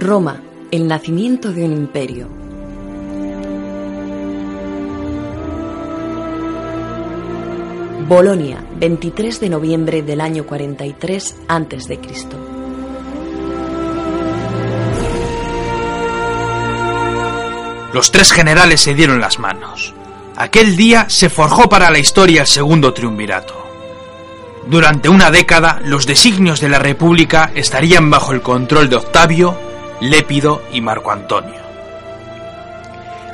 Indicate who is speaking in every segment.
Speaker 1: Roma, el nacimiento de un imperio. Bolonia, 23 de noviembre del año 43 a.C.
Speaker 2: Los tres generales se dieron las manos. Aquel día se forjó para la historia el segundo triunvirato. Durante una década, los designios de la República estarían bajo el control de Octavio, Lépido y Marco Antonio.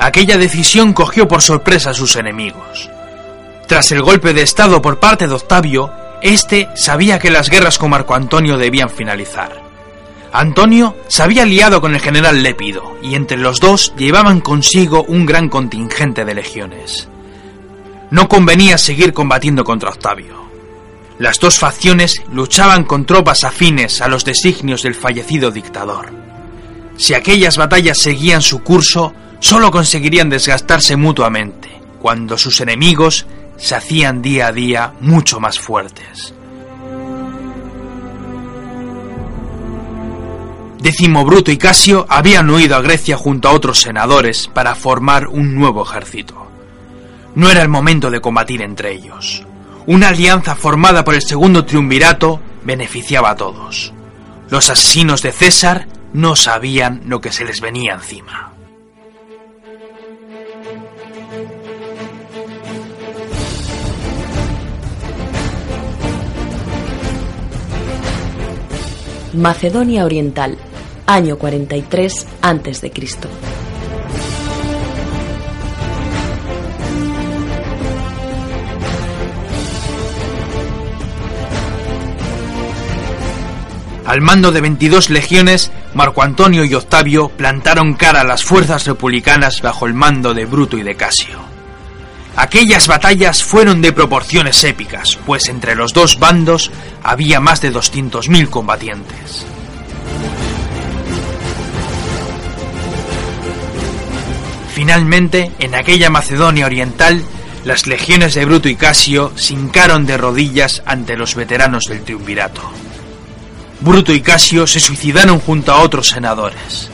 Speaker 2: Aquella decisión cogió por sorpresa a sus enemigos. Tras el golpe de Estado por parte de Octavio, éste sabía que las guerras con Marco Antonio debían finalizar. Antonio se había liado con el general Lépido y entre los dos llevaban consigo un gran contingente de legiones. No convenía seguir combatiendo contra Octavio. Las dos facciones luchaban con tropas afines a los designios del fallecido dictador. Si aquellas batallas seguían su curso, solo conseguirían desgastarse mutuamente, cuando sus enemigos se hacían día a día mucho más fuertes. Décimo Bruto y Casio habían huido a Grecia junto a otros senadores para formar un nuevo ejército. No era el momento de combatir entre ellos. Una alianza formada por el segundo triunvirato beneficiaba a todos. Los asesinos de César no sabían lo que se les venía encima.
Speaker 1: Macedonia Oriental, año 43 a.C.
Speaker 2: Al mando de 22 legiones, Marco Antonio y Octavio plantaron cara a las fuerzas republicanas bajo el mando de Bruto y de Casio. Aquellas batallas fueron de proporciones épicas, pues entre los dos bandos había más de 200.000 combatientes. Finalmente, en aquella Macedonia oriental, las legiones de Bruto y Casio se hincaron de rodillas ante los veteranos del triunvirato. Bruto y Casio se suicidaron junto a otros senadores.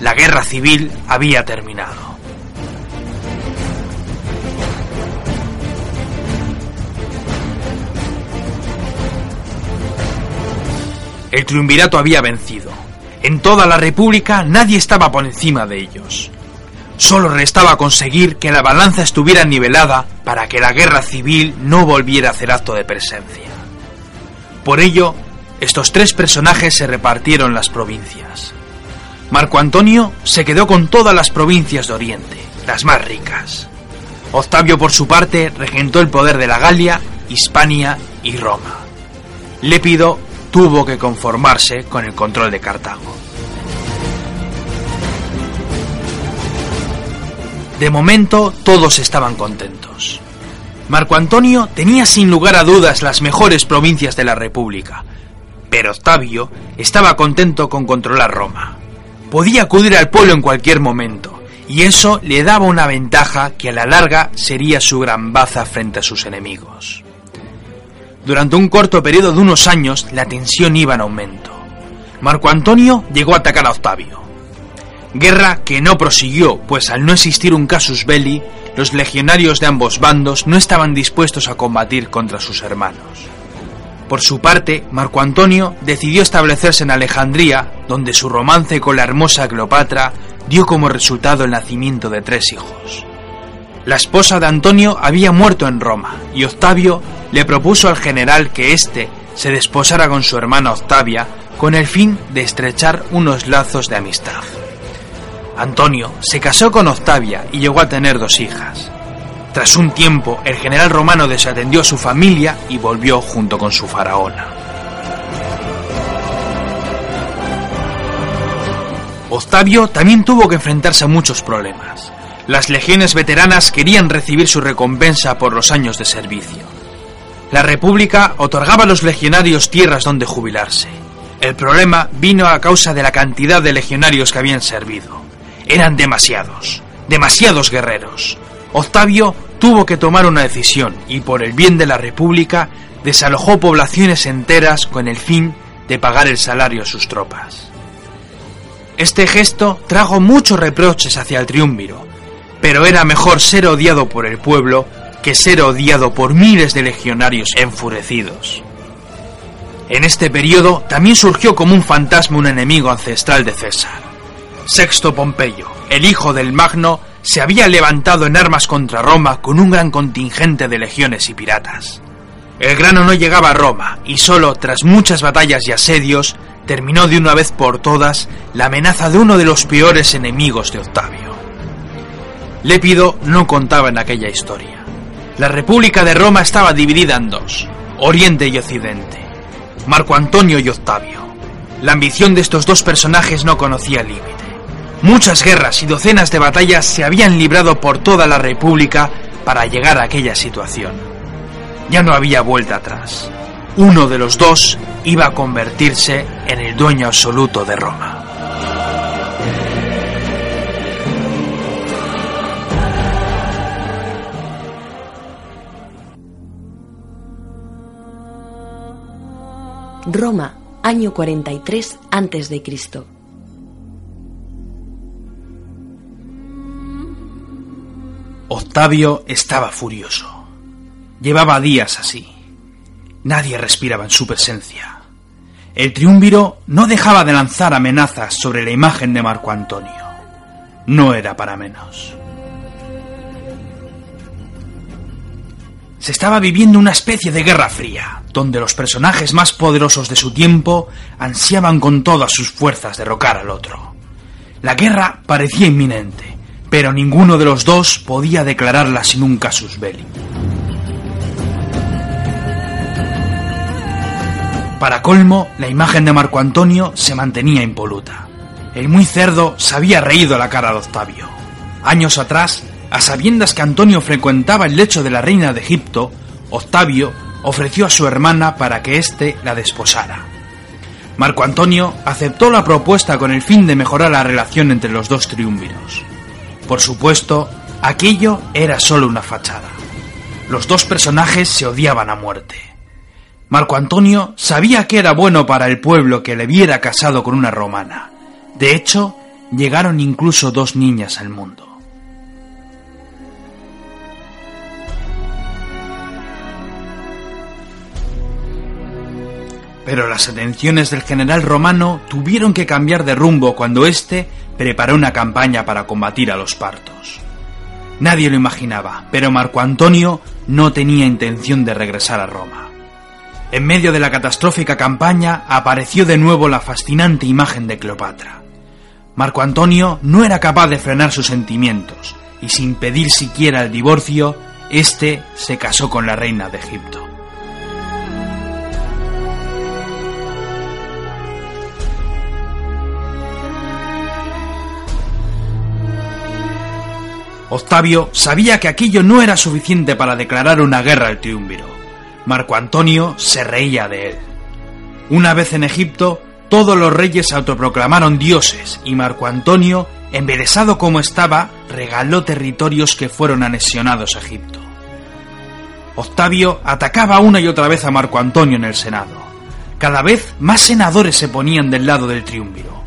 Speaker 2: La guerra civil había terminado. El triunvirato había vencido. En toda la República nadie estaba por encima de ellos. Solo restaba conseguir que la balanza estuviera nivelada para que la guerra civil no volviera a hacer acto de presencia. Por ello, estos tres personajes se repartieron las provincias. Marco Antonio se quedó con todas las provincias de Oriente, las más ricas. Octavio, por su parte, regentó el poder de la Galia, Hispania y Roma. Lépido tuvo que conformarse con el control de Cartago. De momento todos estaban contentos. Marco Antonio tenía sin lugar a dudas las mejores provincias de la República, pero Octavio estaba contento con controlar Roma. Podía acudir al pueblo en cualquier momento, y eso le daba una ventaja que a la larga sería su gran baza frente a sus enemigos. Durante un corto periodo de unos años la tensión iba en aumento. Marco Antonio llegó a atacar a Octavio, Guerra que no prosiguió, pues al no existir un casus belli, los legionarios de ambos bandos no estaban dispuestos a combatir contra sus hermanos. Por su parte, Marco Antonio decidió establecerse en Alejandría, donde su romance con la hermosa Cleopatra dio como resultado el nacimiento de tres hijos. La esposa de Antonio había muerto en Roma, y Octavio le propuso al general que éste se desposara con su hermana Octavia con el fin de estrechar unos lazos de amistad. Antonio se casó con Octavia y llegó a tener dos hijas. Tras un tiempo, el general romano desatendió a su familia y volvió junto con su faraona. Octavio también tuvo que enfrentarse a muchos problemas. Las legiones veteranas querían recibir su recompensa por los años de servicio. La República otorgaba a los legionarios tierras donde jubilarse. El problema vino a causa de la cantidad de legionarios que habían servido. Eran demasiados, demasiados guerreros. Octavio tuvo que tomar una decisión y por el bien de la República desalojó poblaciones enteras con el fin de pagar el salario a sus tropas. Este gesto trajo muchos reproches hacia el triunviro, pero era mejor ser odiado por el pueblo que ser odiado por miles de legionarios enfurecidos. En este periodo también surgió como un fantasma un enemigo ancestral de César. Sexto Pompeyo, el hijo del Magno, se había levantado en armas contra Roma con un gran contingente de legiones y piratas. El grano no llegaba a Roma y solo tras muchas batallas y asedios terminó de una vez por todas la amenaza de uno de los peores enemigos de Octavio. Lépido no contaba en aquella historia. La República de Roma estaba dividida en dos, Oriente y Occidente, Marco Antonio y Octavio. La ambición de estos dos personajes no conocía límite. Muchas guerras y docenas de batallas se habían librado por toda la República para llegar a aquella situación. Ya no había vuelta atrás. Uno de los dos iba a convertirse en el dueño absoluto de Roma.
Speaker 1: Roma, año 43 a.C.
Speaker 2: Octavio estaba furioso. Llevaba días así. Nadie respiraba en su presencia. El triunviro no dejaba de lanzar amenazas sobre la imagen de Marco Antonio. No era para menos. Se estaba viviendo una especie de guerra fría, donde los personajes más poderosos de su tiempo ansiaban con todas sus fuerzas derrocar al otro. La guerra parecía inminente, pero ninguno de los dos podía declararla sin un casus belli. Para colmo, la imagen de Marco Antonio se mantenía impoluta. El muy cerdo se había reído a la cara de Octavio. Años atrás, a sabiendas que Antonio frecuentaba el lecho de la reina de Egipto, Octavio ofreció a su hermana para que éste la desposara. Marco Antonio aceptó la propuesta con el fin de mejorar la relación entre los dos triunviros. Por supuesto, aquello era solo una fachada. Los dos personajes se odiaban a muerte. Marco Antonio sabía que era bueno para el pueblo que le viera casado con una romana. De hecho, llegaron incluso dos niñas al mundo. Pero las atenciones del general romano tuvieron que cambiar de rumbo cuando éste preparó una campaña para combatir a los partos. Nadie lo imaginaba, pero Marco Antonio no tenía intención de regresar a Roma. En medio de la catastrófica campaña apareció de nuevo la fascinante imagen de Cleopatra. Marco Antonio no era capaz de frenar sus sentimientos, y sin pedir siquiera el divorcio, éste se casó con la reina de Egipto. Octavio sabía que aquello no era suficiente para declarar una guerra al triunviro. Marco Antonio se reía de él. Una vez en Egipto, todos los reyes se autoproclamaron dioses y Marco Antonio, embelesado como estaba, regaló territorios que fueron anexionados a Egipto. Octavio atacaba una y otra vez a Marco Antonio en el Senado. Cada vez más senadores se ponían del lado del triunviro.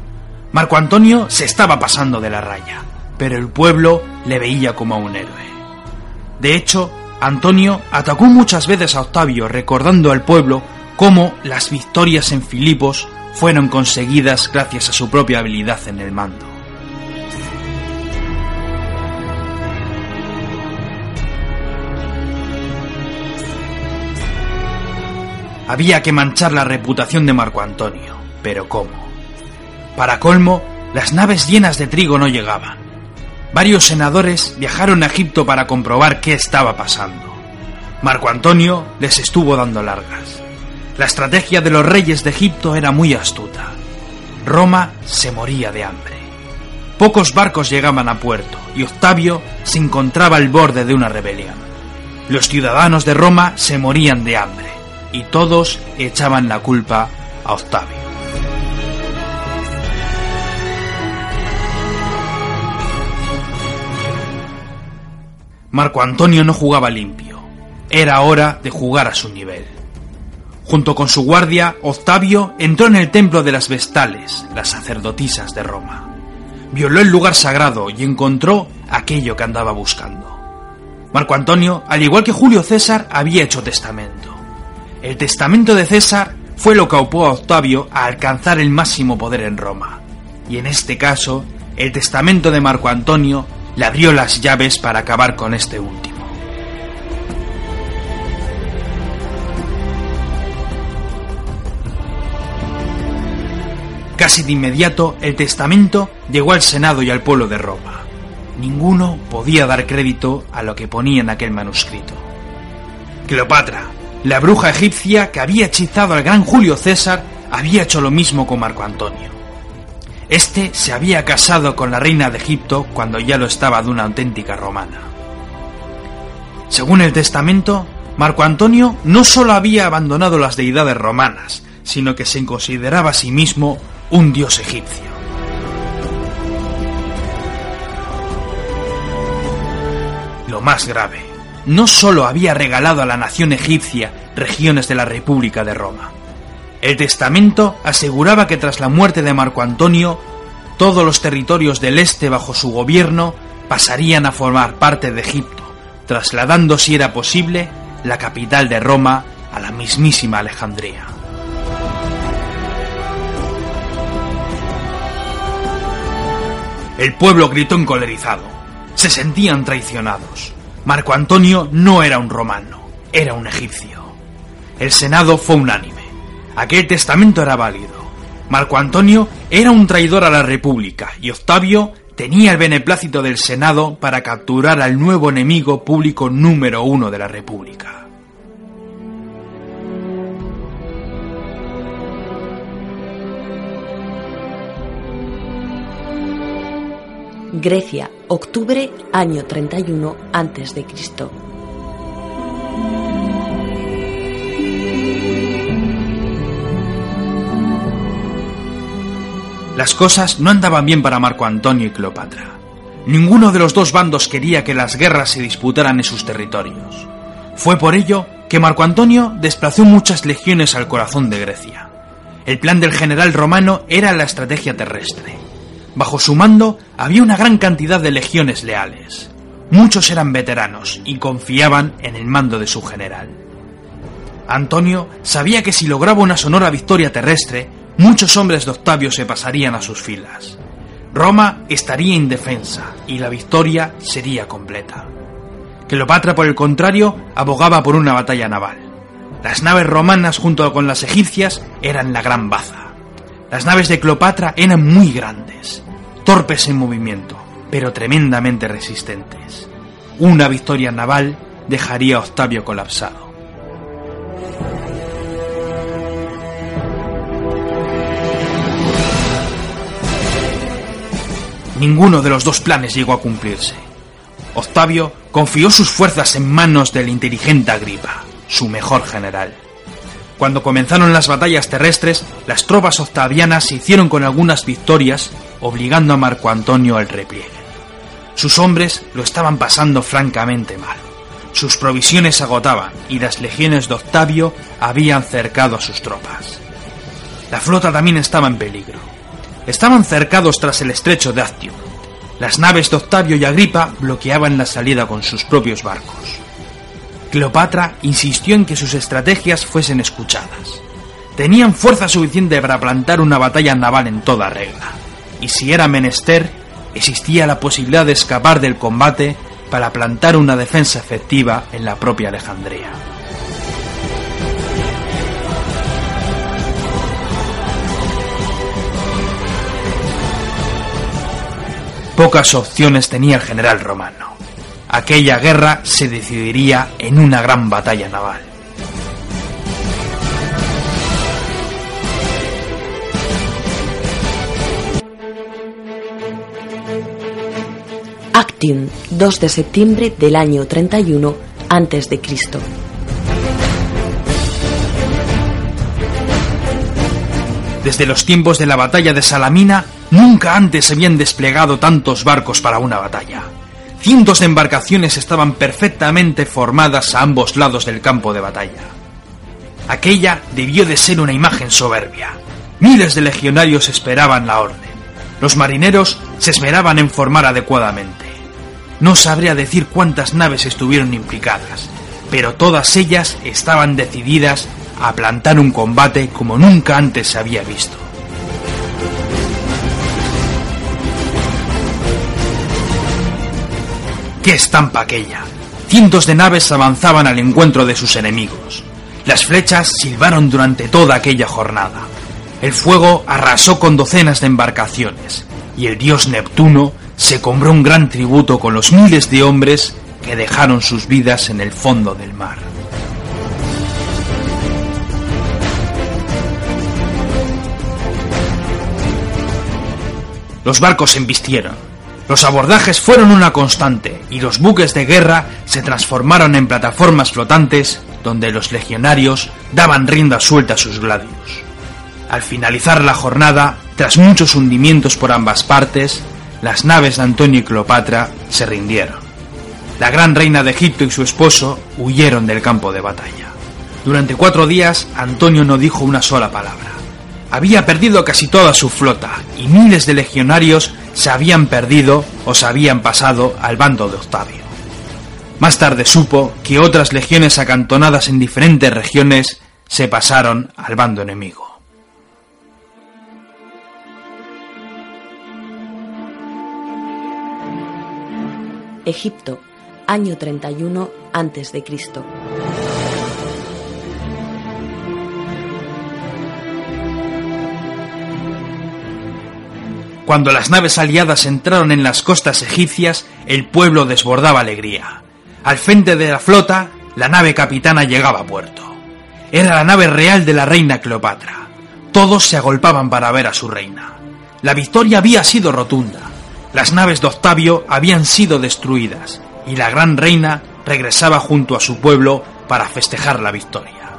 Speaker 2: Marco Antonio se estaba pasando de la raya pero el pueblo le veía como a un héroe. De hecho, Antonio atacó muchas veces a Octavio recordando al pueblo cómo las victorias en Filipos fueron conseguidas gracias a su propia habilidad en el mando. Había que manchar la reputación de Marco Antonio, pero ¿cómo? Para colmo, las naves llenas de trigo no llegaban. Varios senadores viajaron a Egipto para comprobar qué estaba pasando. Marco Antonio les estuvo dando largas. La estrategia de los reyes de Egipto era muy astuta. Roma se moría de hambre. Pocos barcos llegaban a puerto y Octavio se encontraba al borde de una rebelión. Los ciudadanos de Roma se morían de hambre y todos echaban la culpa a Octavio. Marco Antonio no jugaba limpio. Era hora de jugar a su nivel. Junto con su guardia, Octavio entró en el templo de las Vestales, las sacerdotisas de Roma. violó el lugar sagrado y encontró aquello que andaba buscando. Marco Antonio, al igual que Julio César, había hecho testamento. El testamento de César fue lo que aupó a Octavio a alcanzar el máximo poder en Roma. Y en este caso, el testamento de Marco Antonio le abrió las llaves para acabar con este último. Casi de inmediato, el testamento llegó al Senado y al pueblo de Roma. Ninguno podía dar crédito a lo que ponía en aquel manuscrito. Cleopatra, la bruja egipcia que había hechizado al gran Julio César, había hecho lo mismo con Marco Antonio. Este se había casado con la reina de Egipto cuando ya lo estaba de una auténtica romana. Según el testamento, Marco Antonio no solo había abandonado las deidades romanas, sino que se consideraba a sí mismo un dios egipcio. Lo más grave, no solo había regalado a la nación egipcia regiones de la República de Roma. El testamento aseguraba que tras la muerte de Marco Antonio, todos los territorios del este bajo su gobierno pasarían a formar parte de Egipto, trasladando, si era posible, la capital de Roma a la mismísima Alejandría. El pueblo gritó encolerizado. Se sentían traicionados. Marco Antonio no era un romano, era un egipcio. El Senado fue unánime. Aquel testamento era válido. Marco Antonio era un traidor a la República y Octavio tenía el beneplácito del Senado para capturar al nuevo enemigo público número uno de la República.
Speaker 1: Grecia, octubre, año 31 a.C.
Speaker 2: Las cosas no andaban bien para Marco Antonio y Cleopatra. Ninguno de los dos bandos quería que las guerras se disputaran en sus territorios. Fue por ello que Marco Antonio desplazó muchas legiones al corazón de Grecia. El plan del general romano era la estrategia terrestre Bajo su mando había una gran cantidad de legiones leales. Muchos eran veteranos y confiaban en el mando de su general. Antonio sabía que si lograba una sonora victoria terrestre, muchos hombres de Octavio se pasarían a sus filas. Roma estaría indefensa y la victoria sería completa. Cleopatra, por el contrario, abogaba por una batalla naval. Las naves romanas junto con las egipcias eran la gran baza. Las naves de Cleopatra eran muy grandes torpes en movimiento, pero tremendamente resistentes. Una victoria naval dejaría a Octavio colapsado. Ninguno de los dos planes llegó a cumplirse. Octavio confió sus fuerzas en manos del inteligente Agripa, su mejor general. Cuando comenzaron las batallas terrestres, las tropas octavianas se hicieron con algunas victorias, obligando a Marco Antonio al repliegue. Sus hombres lo estaban pasando francamente mal. Sus provisiones se agotaban y las legiones de Octavio habían cercado a sus tropas. La flota también estaba en peligro. Estaban cercados tras el estrecho de Actium. Las naves de Octavio y Agripa bloqueaban la salida con sus propios barcos. Cleopatra insistió en que sus estrategias fuesen escuchadas. Tenían fuerza suficiente para plantar una batalla naval en toda regla, y si era menester, existía la posibilidad de escapar del combate para plantar una defensa efectiva en la propia Alejandría. Pocas opciones tenía el general romano aquella guerra se decidiría en una gran batalla naval.
Speaker 1: Actium, 2 de septiembre del año 31 a.C.
Speaker 2: Desde los tiempos de la batalla de Salamina, nunca antes se habían desplegado tantos barcos para una batalla. Cientos de embarcaciones estaban perfectamente formadas a ambos lados del campo de batalla. Aquella debió de ser una imagen soberbia. Miles de legionarios esperaban la orden. Los marineros se esmeraban en formar adecuadamente. No sabría decir cuántas naves estuvieron implicadas, pero todas ellas estaban decididas a plantar un combate como nunca antes se había visto. ¡Qué estampa aquella! Cientos de naves avanzaban al encuentro de sus enemigos. Las flechas silbaron durante toda aquella jornada. El fuego arrasó con docenas de embarcaciones, y el dios Neptuno se cobró un gran tributo con los miles de hombres que dejaron sus vidas en el fondo del mar. Los barcos se embistieron, los abordajes fueron una constante y los buques de guerra se transformaron en plataformas flotantes donde los legionarios daban rienda suelta a sus gladios. Al finalizar la jornada, tras muchos hundimientos por ambas partes, las naves de Antonio y Cleopatra se rindieron. La gran reina de Egipto y su esposo huyeron del campo de batalla. Durante cuatro días, Antonio no dijo una sola palabra. Había perdido casi toda su flota y miles de legionarios se habían perdido o se habían pasado al bando de Octavio. Más tarde supo que otras legiones acantonadas en diferentes regiones se pasaron al bando enemigo.
Speaker 1: Egipto, año 31 a.C.
Speaker 2: Cuando las naves aliadas entraron en las costas egipcias, el pueblo desbordaba alegría. Al frente de la flota, la nave capitana llegaba a puerto. Era la nave real de la reina Cleopatra. Todos se agolpaban para ver a su reina. La victoria había sido rotunda. Las naves de Octavio habían sido destruidas y la gran reina regresaba junto a su pueblo para festejar la victoria.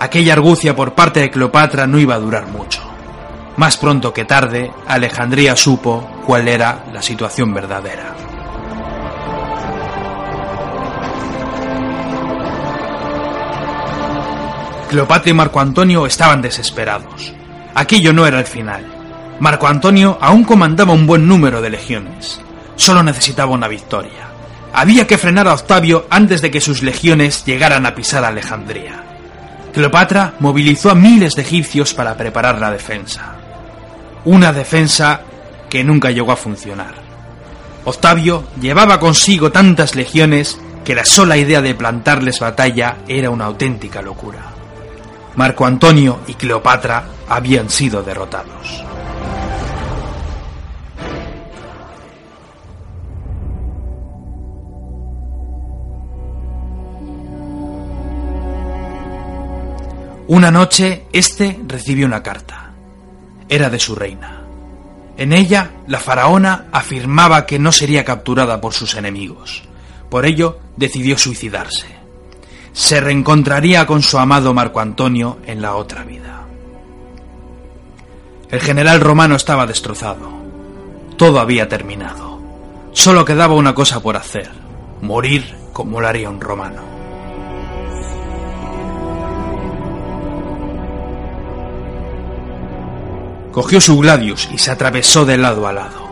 Speaker 2: Aquella argucia por parte de Cleopatra no iba a durar mucho. Más pronto que tarde, Alejandría supo cuál era la situación verdadera. Cleopatra y Marco Antonio estaban desesperados. Aquello no era el final. Marco Antonio aún comandaba un buen número de legiones. Solo necesitaba una victoria. Había que frenar a Octavio antes de que sus legiones llegaran a pisar Alejandría. Cleopatra movilizó a miles de egipcios para preparar la defensa una defensa que nunca llegó a funcionar. Octavio llevaba consigo tantas legiones que la sola idea de plantarles batalla era una auténtica locura. Marco Antonio y Cleopatra habían sido derrotados. Una noche, este recibió una carta era de su reina. En ella, la faraona afirmaba que no sería capturada por sus enemigos. Por ello, decidió suicidarse. Se reencontraría con su amado Marco Antonio en la otra vida. El general romano estaba destrozado. Todo había terminado. Solo quedaba una cosa por hacer, morir como lo haría un romano. Cogió su gladius y se atravesó de lado a lado.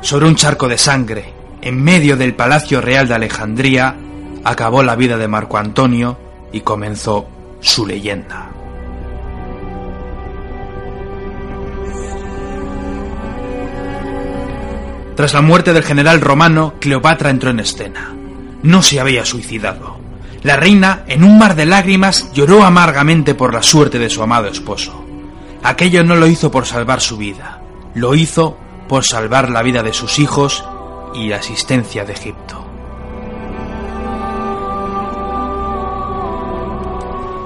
Speaker 2: Sobre un charco de sangre, en medio del Palacio Real de Alejandría, acabó la vida de Marco Antonio y comenzó su leyenda. Tras la muerte del general romano, Cleopatra entró en escena. No se había suicidado. La reina, en un mar de lágrimas, lloró amargamente por la suerte de su amado esposo. Aquello no lo hizo por salvar su vida, lo hizo por salvar la vida de sus hijos y la existencia de Egipto.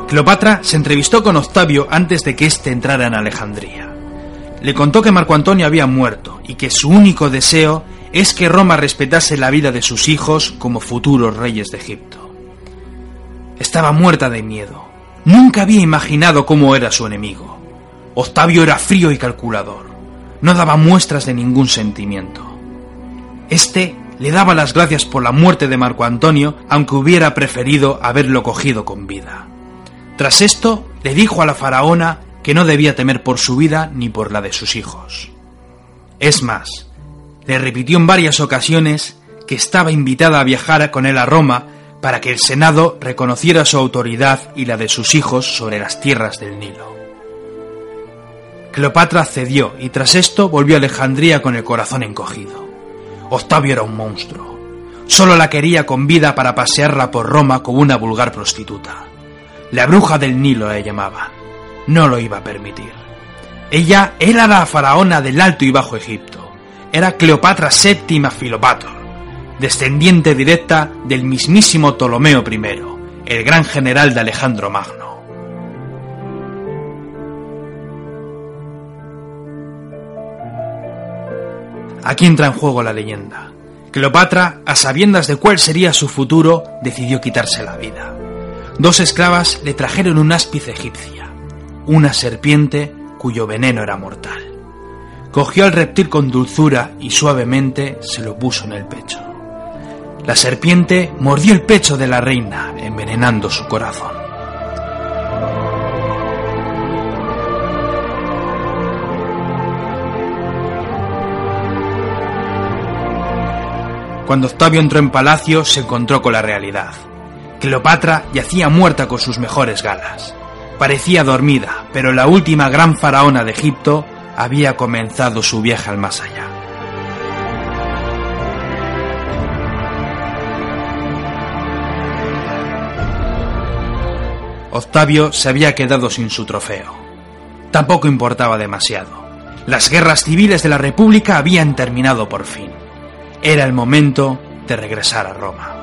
Speaker 2: Cleopatra se entrevistó con Octavio antes de que éste entrara en Alejandría. Le contó que Marco Antonio había muerto y que su único deseo es que Roma respetase la vida de sus hijos como futuros reyes de Egipto. Estaba muerta de miedo. Nunca había imaginado cómo era su enemigo. Octavio era frío y calculador. No daba muestras de ningún sentimiento. Este le daba las gracias por la muerte de Marco Antonio, aunque hubiera preferido haberlo cogido con vida. Tras esto, le dijo a la faraona que no debía temer por su vida ni por la de sus hijos. Es más, le repitió en varias ocasiones que estaba invitada a viajar con él a Roma para que el Senado reconociera su autoridad y la de sus hijos sobre las tierras del Nilo. Cleopatra cedió y tras esto volvió a Alejandría con el corazón encogido. Octavio era un monstruo. Solo la quería con vida para pasearla por Roma como una vulgar prostituta. La bruja del Nilo la llamaba. No lo iba a permitir. Ella era la faraona del Alto y Bajo Egipto. Era Cleopatra VII Filopator, descendiente directa del mismísimo Ptolomeo I, el gran general de Alejandro Magno. Aquí entra en juego la leyenda. Cleopatra, a sabiendas de cuál sería su futuro, decidió quitarse la vida. Dos esclavas le trajeron un áspice egipcia, una serpiente cuyo veneno era mortal. Cogió al reptil con dulzura y suavemente se lo puso en el pecho. La serpiente mordió el pecho de la reina, envenenando su corazón. Cuando Octavio entró en palacio se encontró con la realidad. Cleopatra yacía muerta con sus mejores galas. Parecía dormida, pero la última gran faraona de Egipto había comenzado su viaje al más allá. Octavio se había quedado sin su trofeo. Tampoco importaba demasiado. Las guerras civiles de la República habían terminado por fin. Era el momento de regresar a Roma.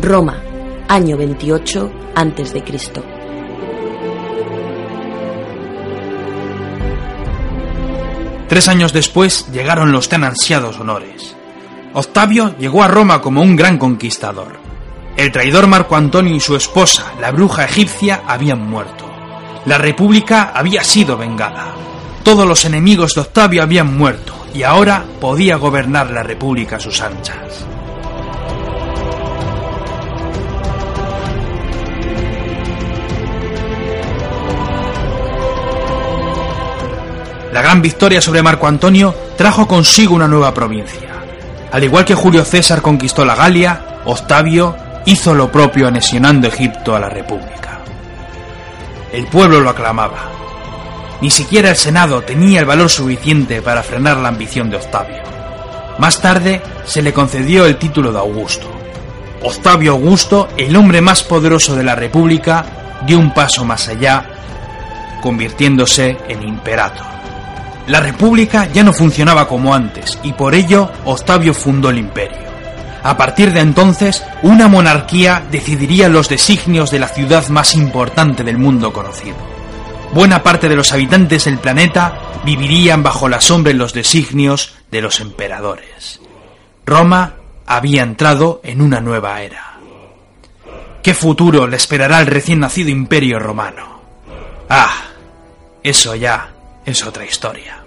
Speaker 1: Roma, año 28 a.C.
Speaker 2: Tres años después llegaron los tan ansiados honores. Octavio llegó a Roma como un gran conquistador. El traidor Marco Antonio y su esposa, la bruja egipcia, habían muerto. La república había sido vengada. Todos los enemigos de Octavio habían muerto y ahora podía gobernar la república a sus anchas. La gran victoria sobre Marco Antonio trajo consigo una nueva provincia. Al igual que Julio César conquistó la Galia, Octavio hizo lo propio anexionando Egipto a la República. El pueblo lo aclamaba. Ni siquiera el Senado tenía el valor suficiente para frenar la ambición de Octavio. Más tarde se le concedió el título de Augusto. Octavio Augusto, el hombre más poderoso de la República, dio un paso más allá, convirtiéndose en imperator. La República ya no funcionaba como antes y por ello Octavio fundó el imperio. A partir de entonces, una monarquía decidiría los designios de la ciudad más importante del mundo conocido. Buena parte de los habitantes del planeta vivirían bajo la sombra en los designios de los emperadores. Roma había entrado en una nueva era. ¿Qué futuro le esperará al recién nacido imperio romano? Ah, eso ya es otra historia.